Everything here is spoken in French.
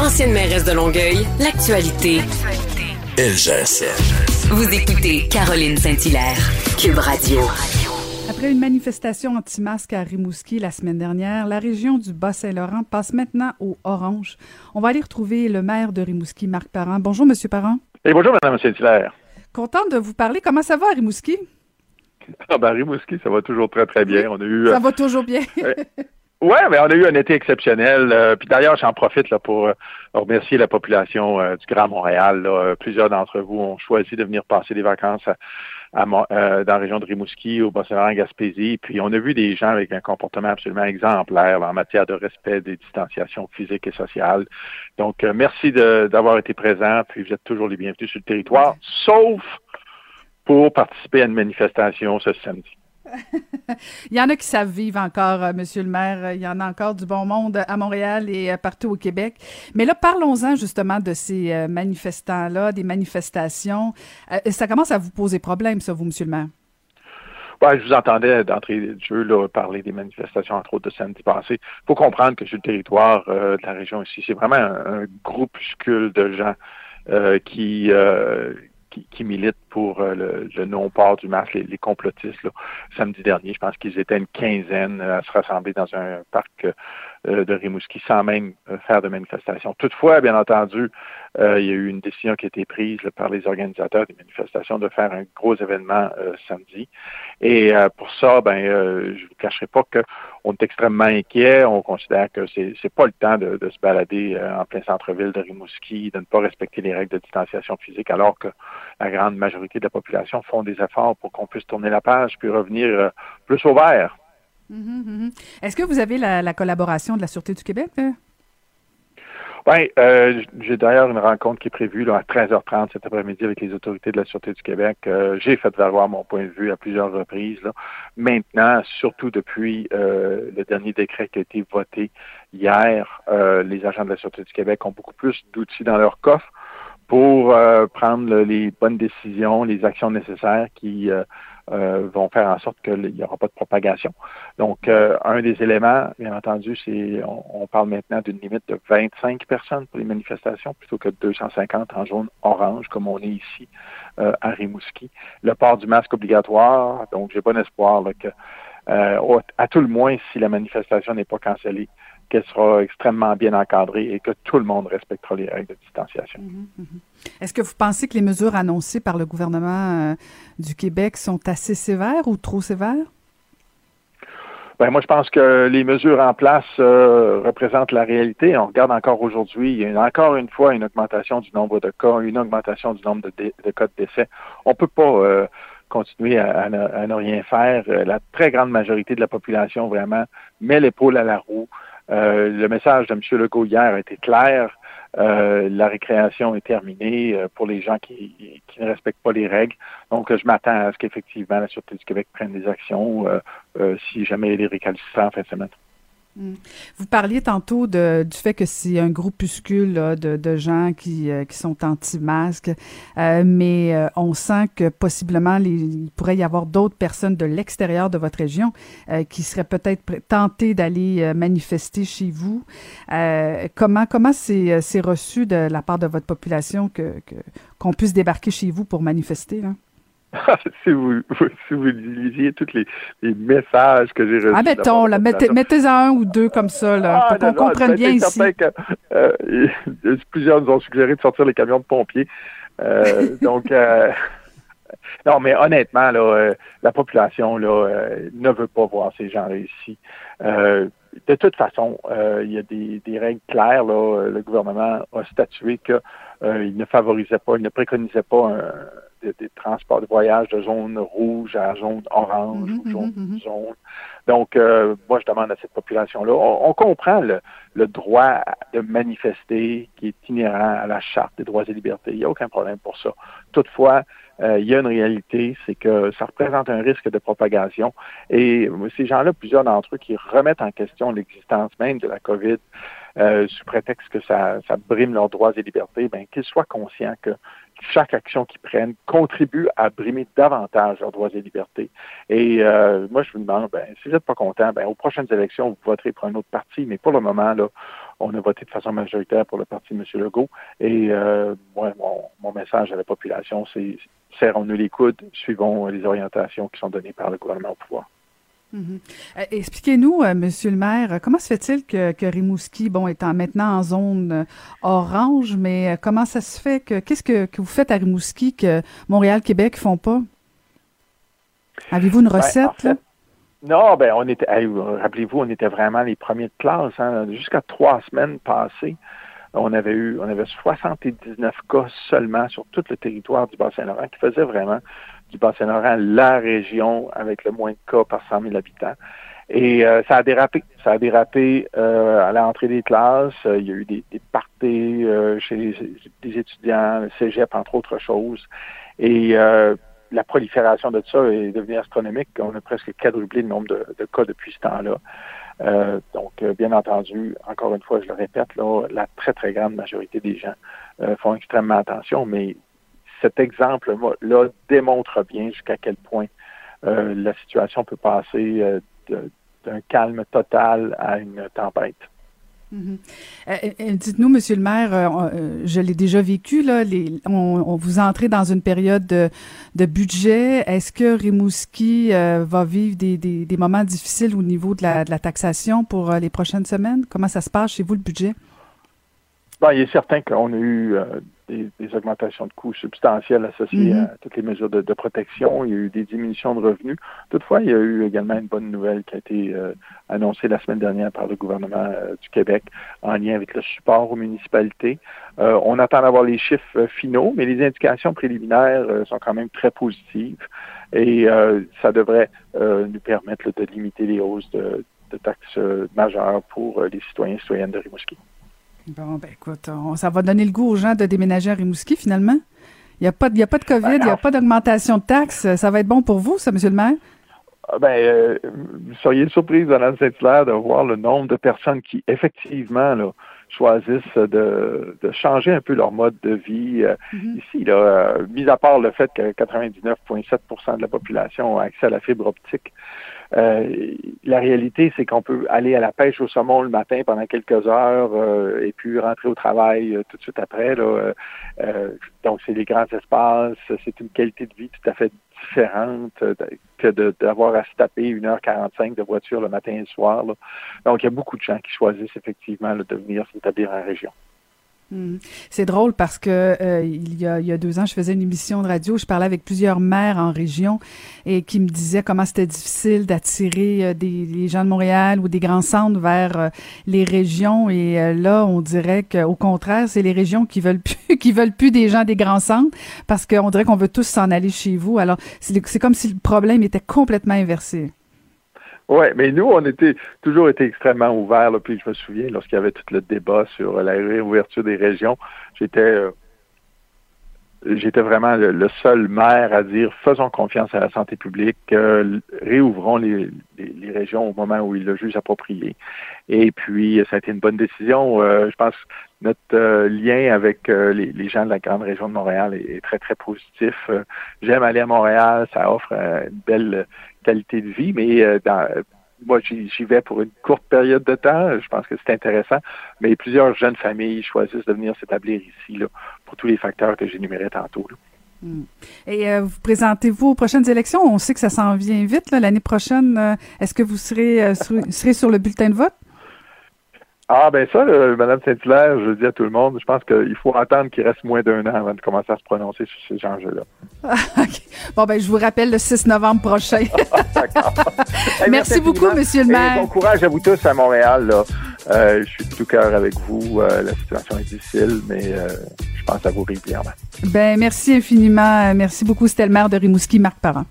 Ancienne mairesse de Longueuil, l'actualité. LGSN. Vous écoutez Caroline Saint-Hilaire, Cube Radio. Après une manifestation anti-masque à Rimouski la semaine dernière, la région du Bas-Saint-Laurent passe maintenant au orange. On va aller retrouver le maire de Rimouski, Marc Parent. Bonjour, Monsieur Parent. Et bonjour, Madame Saint-Hilaire. Content de vous parler. Comment ça va à Rimouski? Ah ben, Rimouski, ça va toujours très, très bien. On a eu, ça va toujours bien. Oui, mais on a eu un été exceptionnel. Euh, puis d'ailleurs, j'en profite là, pour euh, remercier la population euh, du Grand Montréal. Plusieurs d'entre vous ont choisi de venir passer des vacances à, dans la région de Rimouski, au Bas-Saint-Laurent, Gaspésie. Puis on a vu des gens avec un comportement absolument exemplaire en matière de respect des distanciations physiques et sociales. Donc, merci d'avoir été présent. Puis vous êtes toujours les bienvenus sur le territoire, sauf pour participer à une manifestation ce samedi. Il y en a qui savent vivre encore, euh, Monsieur le maire. Il y en a encore du bon monde à Montréal et euh, partout au Québec. Mais là, parlons-en justement de ces euh, manifestants-là, des manifestations. ça commence à vous poser problème, ça, vous, Monsieur le maire? Ouais, je vous entendais d'entrée de jeu là, parler des manifestations, entre autres, de samedi passé. Il faut comprendre que sur le territoire de la région ici, c'est vraiment un, groupuscule de gens qui, qui, qui, militent pour euh, le, non-port du masque, les, complotistes. Là. Samedi dernier, je pense qu'ils étaient une quinzaine à se rassembler dans un parc euh, de Rimouski sans même euh, faire de manifestation. Toutefois, bien entendu, il y a eu une décision qui a été prise par les organisateurs des manifestations de faire un gros événement samedi. Et pour ça, ben, je ne vous cacherai pas qu'on est extrêmement inquiet. On considère que c'est n'est pas le temps de, se balader en plein centre-ville de Rimouski, de ne pas respecter les règles de distanciation physique, alors que la grande majorité de la population font des efforts pour qu'on puisse tourner la page puis revenir euh, plus au vert. Mm-hmm, mm-hmm. Est-ce que vous avez la, collaboration de la Sûreté du Québec? Oui, euh, j'ai d'ailleurs une rencontre qui est prévue à 13h30 cet après-midi avec les autorités de la Sûreté du Québec. Euh, j'ai fait valoir mon point de vue à plusieurs reprises. Maintenant, surtout depuis le dernier décret qui a été voté hier, les agents de la Sûreté du Québec ont beaucoup plus d'outils dans leur coffre pour euh, prendre les bonnes décisions, les actions nécessaires qui euh, euh, vont faire en sorte qu'il n'y aura pas de propagation. Donc, un des éléments, bien entendu, c'est on, parle maintenant d'une limite de 25 personnes pour les manifestations plutôt que 250 en jaune orange comme on est ici à Rimouski. Le port du masque obligatoire, donc j'ai bon espoir que à tout le moins, si la manifestation n'est pas cancellée, qu'elle sera extrêmement bien encadrée et que tout le monde respectera les règles de distanciation. Mhm, mhm. Est-ce que vous pensez que les mesures annoncées par le gouvernement euh, du Québec sont assez sévères ou trop sévères? Ben, moi, je pense que les mesures en place euh, représentent la réalité. On regarde encore aujourd'hui, il y a encore une fois une augmentation du nombre de cas, une augmentation du nombre de, cas de décès. On peut pas euh, continuer à, ne, rien faire. La très grande majorité de la population vraiment met l'épaule à la roue. Euh, le message de M. Legault hier été clair. Euh, la récréation est terminée euh, pour les gens qui, qui, ne respectent pas les règles. Donc, je m'attends à ce qu'effectivement la Sûreté du Québec prenne des actions si jamais il est récalcitrant en fin de semaine. Mm. Vous parliez tantôt du fait que c'est un groupuscule de, gens qui, euh, sont anti-masques, euh, mais euh, on sent que possiblement il pourrait y avoir d'autres personnes de l'extérieur de votre région qui seraient peut-être tentées d'aller manifester chez vous. comment comment c'est, reçu de la part de votre population que, qu'on puisse débarquer chez vous pour manifester? si, vous, si vous lisiez tous les, les messages que j'ai reçus. Ah, mettons, là, mettez, mettez-en un ou deux comme ça, là, ah, pour qu'on comprenne bien ici. Que, euh, plusieurs nous ont suggéré de sortir les camions de pompiers. Euh, donc, euh, non, mais honnêtement, là, la population là, ne veut pas voir ces gens-là ici. de toute façon, il y a des, des règles claires. Là, le gouvernement a statué qu'il ne favorisait pas, il ne préconisait pas un des, transports de voyage de zone rouge à zone orange mhm, ou zone mhm, mhm. jaune. Donc, euh, moi, je demande à cette population-là, on, comprend le, droit de manifester qui est inhérent à la Charte des droits et libertés. Il n'y a aucun problème pour ça. Toutefois, euh, il y a une réalité, c'est que ça représente un risque de propagation. Et ces gens-là, plusieurs d'entre eux qui remettent en question l'existence même de la COVID euh, sous prétexte que ça, ça brime leurs droits et libertés, ben, qu'ils soient conscients que chaque action qu'ils prennent contribue à brimer davantage leurs droits et libertés. Et euh, moi, je vous demande, ben, si vous n'êtes pas content, ben, aux prochaines élections, vous voterez pour un autre parti, mais pour le moment, là, on a voté de façon majoritaire pour le parti de M. Legault. Et euh, moi, mon, message à la population, c'est serrons-nous les coudes, suivons les orientations qui sont données par le gouvernement au pouvoir. Mm-hmm. Euh, expliquez-nous, euh, Monsieur le maire, comment se fait-il que, que, Rimouski, bon, étant maintenant en zone orange, mais comment ça se fait que qu'est-ce que, que, vous faites à Rimouski que Montréal, Québec font pas? Avez-vous une ben, recette? Non, ben on était, rappelez-vous, on était vraiment les premiers de classe. Hein. Jusqu'à trois semaines passées, on avait eu, on avait 79 cas seulement sur tout le territoire du Bas-Saint-Laurent, qui faisait vraiment du Bas-Saint-Laurent la région avec le moins de cas par 100 000 habitants. Et euh, ça a dérapé. Ça a dérapé euh, à l'entrée des classes. il y a eu des, des parties euh, chez les, les, étudiants, le cégep, entre autres choses. Et la prolifération de ça est devenue astronomique. On a presque quadruplé le nombre de, cas depuis ce temps-là. Euh, donc, euh, bien entendu, encore une fois, je le répète, là, la très, très grande majorité des gens euh, font extrêmement attention, mais cet exemple-là démontre bien jusqu'à quel point la situation peut passer d'un calme total à une tempête. Mhm. Euh, euh, dites-nous, Monsieur le maire, euh, je l'ai déjà vécu, là, on, vous entrez dans une période de, budget. Est-ce que Rimouski va vivre des, moments difficiles au niveau de la, taxation pour les prochaines semaines? Comment ça se passe chez vous, le budget? Bon, il est certain qu'on a eu des, augmentations de coûts substantielles associées mhm. à toutes les mesures de, protection. Il y a eu des diminutions de revenus. Toutefois, il y a eu également une bonne nouvelle qui a été euh, annoncée la semaine dernière par le gouvernement euh, du Québec en lien avec le support aux municipalités. Euh, on attend d'avoir les chiffres finaux, mais les indications préliminaires sont quand même très positives et ça devrait nous permettre de limiter les hausses de, de taxes majeures pour les citoyens et citoyennes de Rimouski. Bon, ben écoute, ça va donner le goût aux gens de déménager à Rimouski, finalement. Il n'y a, pas, a pas de COVID, ben, il n'y a pas d'augmentation de taxes. Ça va être bon pour vous, ça, M. le maire? Ah, ben, euh, vous seriez surprise, Mme Saint-Hilaire, de voir le nombre de personnes qui, effectivement, là, choisissent de, changer un peu leur mode de vie. Euh, mm-hmm. Ici, là, euh, mis à part le fait que 99,7% de la population a accès à la fibre optique, euh, la réalité, c'est qu'on peut aller à la pêche au saumon le matin pendant quelques heures euh, et puis rentrer au travail euh, tout de suite après. Là. donc, c'est des grands espaces, c'est une qualité de vie tout à fait différente que d'avoir à se taper 1h45 de voiture le matin et le soir. Donc, il y a beaucoup de gens qui choisissent effectivement de venir s'établir en région. Hmm. C'est drôle parce que euh, il, y a, deux ans, je faisais une émission de radio, je parlais avec plusieurs maires en région et qui me disaient comment c'était difficile d'attirer euh, des gens de Montréal ou des grands centres vers euh, les régions et là, on dirait qu'au contraire, c'est les régions qui veulent plus qui veulent plus des gens des grands centres parce qu'on dirait qu'on veut tous s'en aller chez vous. Alors, c'est comme si le problème était complètement inversé. Oui, mais nous, on était toujours été extrêmement ouverts. Là, puis je me souviens, lorsqu'il y avait tout le débat sur la réouverture des régions, j'étais euh, j'étais vraiment le, seul maire à dire faisons confiance à la santé publique, réouvrons les, les, régions au moment où il le juge approprié. Et puis, ça a été une bonne décision. Euh, je pense notre lien avec les, les, gens de la grande région de Montréal est, très, très positif. J'aime aller à Montréal, ça offre une belle qualité de vie, mais euh, dans, moi, j'y vais pour une courte période de temps. Je pense que c'est intéressant. Mais plusieurs jeunes familles choisissent de venir s'établir ici là, pour tous les facteurs que j'énumérais tantôt. Hmm. Et euh, vous présentez-vous aux prochaines élections? On sait que ça s'en vient vite l'année prochaine. Euh, est-ce que vous serez, serez sur le bulletin de vote? Ah, ben ça, euh, Mme Saint-Hilaire, je dis à tout le monde, je pense qu'il faut attendre qu'il reste moins d'un an avant de commencer à se prononcer sur ces enjeux-là. Bon, ben, je vous rappelle le 6 novembre prochain. D'accord. merci, beaucoup, Monsieur le maire. bon courage à vous tous à Montréal. Là. Euh, je suis de tout cœur avec vous. Euh, la situation est difficile, mais je pense à vous régulièrement. Ben, merci infiniment. Merci beaucoup. C'était le maire de Rimouski, Marc Parent.